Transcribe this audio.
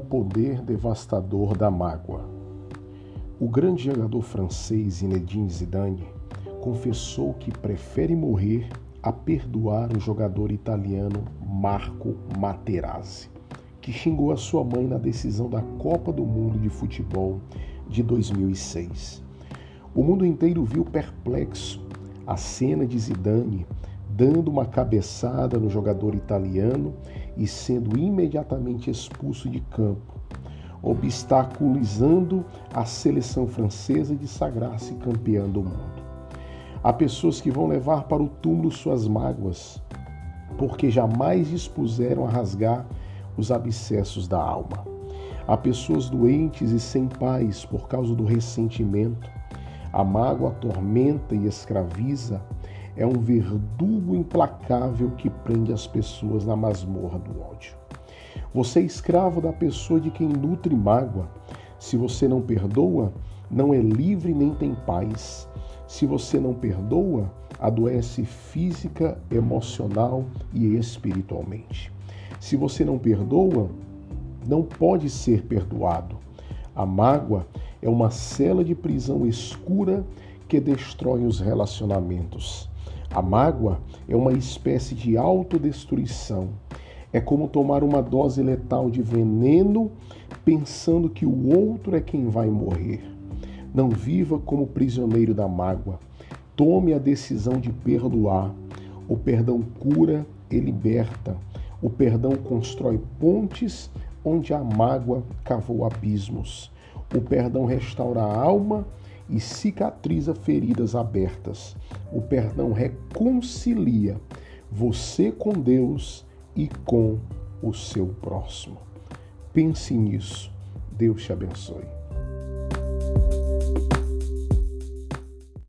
poder devastador da mágoa. O grande jogador francês Zinedine Zidane confessou que prefere morrer a perdoar o jogador italiano Marco Materazzi, que xingou a sua mãe na decisão da Copa do Mundo de Futebol de 2006. O mundo inteiro viu perplexo a cena de Zidane dando uma cabeçada no jogador italiano e sendo imediatamente expulso de campo, obstaculizando a seleção francesa de sagrar-se campeã do mundo. Há pessoas que vão levar para o túmulo suas mágoas, porque jamais dispuseram a rasgar os abscessos da alma. Há pessoas doentes e sem paz por causa do ressentimento. A mágoa atormenta e escraviza é um verdugo implacável que prende as pessoas na masmorra do ódio. Você é escravo da pessoa de quem nutre mágoa. Se você não perdoa, não é livre nem tem paz. Se você não perdoa, adoece física, emocional e espiritualmente. Se você não perdoa, não pode ser perdoado. A mágoa é uma cela de prisão escura que destrói os relacionamentos. A mágoa é uma espécie de autodestruição. É como tomar uma dose letal de veneno pensando que o outro é quem vai morrer. Não viva como prisioneiro da mágoa. Tome a decisão de perdoar. O perdão cura e liberta. O perdão constrói pontes onde a mágoa cavou abismos. O perdão restaura a alma e cicatriza feridas abertas. O perdão reconcilia você com Deus e com o seu próximo. Pense nisso. Deus te abençoe.